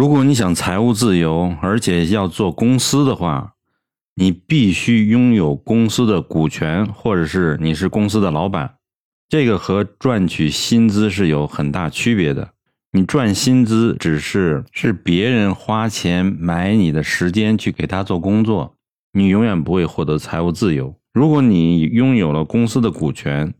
如果你想财务自由，而且要做公司的话，你必须拥有公司的股权，或者是你是公司的老板。这个和赚取薪资是有很大区别的。你赚薪资只是是别人花钱买你的时间去给他做工作，你永远不会获得财务自由。如果你拥有了公司的股权，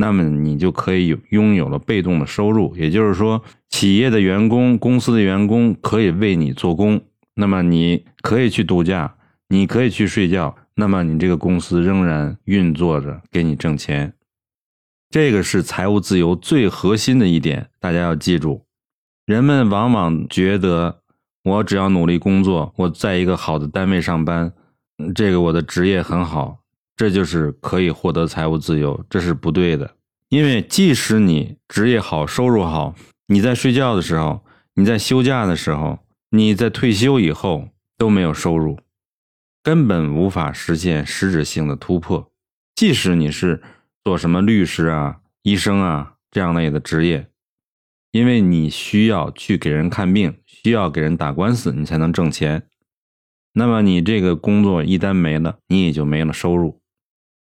那么你就可以有拥有了被动的收入。也就是说，企业的员工、公司的员工可以为你做工，那么你可以去度假，你可以去睡觉，那么你这个公司仍然运作着，给你挣钱。这个是财务自由最核心的一点，大家要记住。人们往往觉得，我只要努力工作，我在一个好的单位上班，这个我的职业很好，这就是可以获得财务自由，这是不对的。因为即使你职业好、收入好，你在睡觉的时候，你在休假的时候，你在退休以后都没有收入，根本无法实现实质性的突破。即使你是。做什么律师啊、医生啊这样类的职业，因为你需要去给人看病，需要给人打官司，你才能挣钱。那么你这个工作一旦没了，你也就没了收入。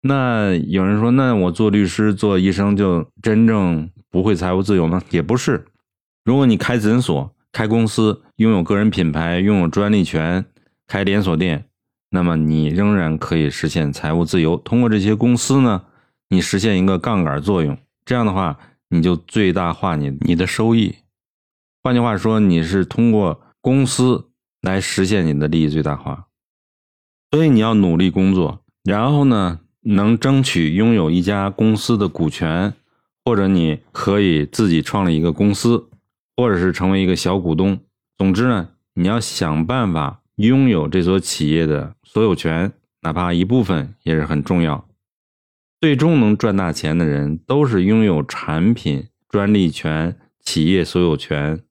那有人说，那我做律师、做医生就真正不会财务自由吗？也不是。如果你开诊所、开公司，拥有个人品牌、拥有专利权、开连锁店，那么你仍然可以实现财务自由。通过这些公司呢？你实现一个杠杆作用，这样的话，你就最大化你你的收益。换句话说，你是通过公司来实现你的利益最大化。所以你要努力工作，然后呢，能争取拥有一家公司的股权，或者你可以自己创立一个公司，或者是成为一个小股东。总之呢，你要想办法拥有这所企业的所有权，哪怕一部分也是很重要。最终能赚大钱的人，都是拥有产品专利权、企业所有权。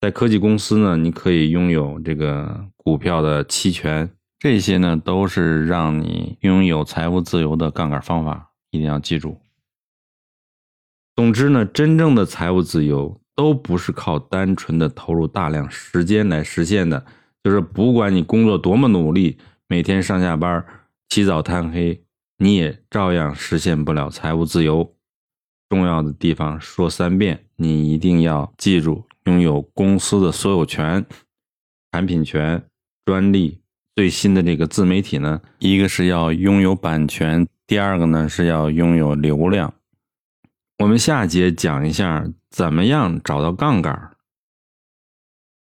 在科技公司呢，你可以拥有这个股票的期权，这些呢都是让你拥有财务自由的杠杆方法，一定要记住。总之呢，真正的财务自由都不是靠单纯的投入大量时间来实现的，就是不管你工作多么努力，每天上下班，起早贪黑。你也照样实现不了财务自由。重要的地方说三遍，你一定要记住：拥有公司的所有权、产品权、专利。最新的这个自媒体呢，一个是要拥有版权，第二个呢是要拥有流量。我们下节讲一下怎么样找到杠杆。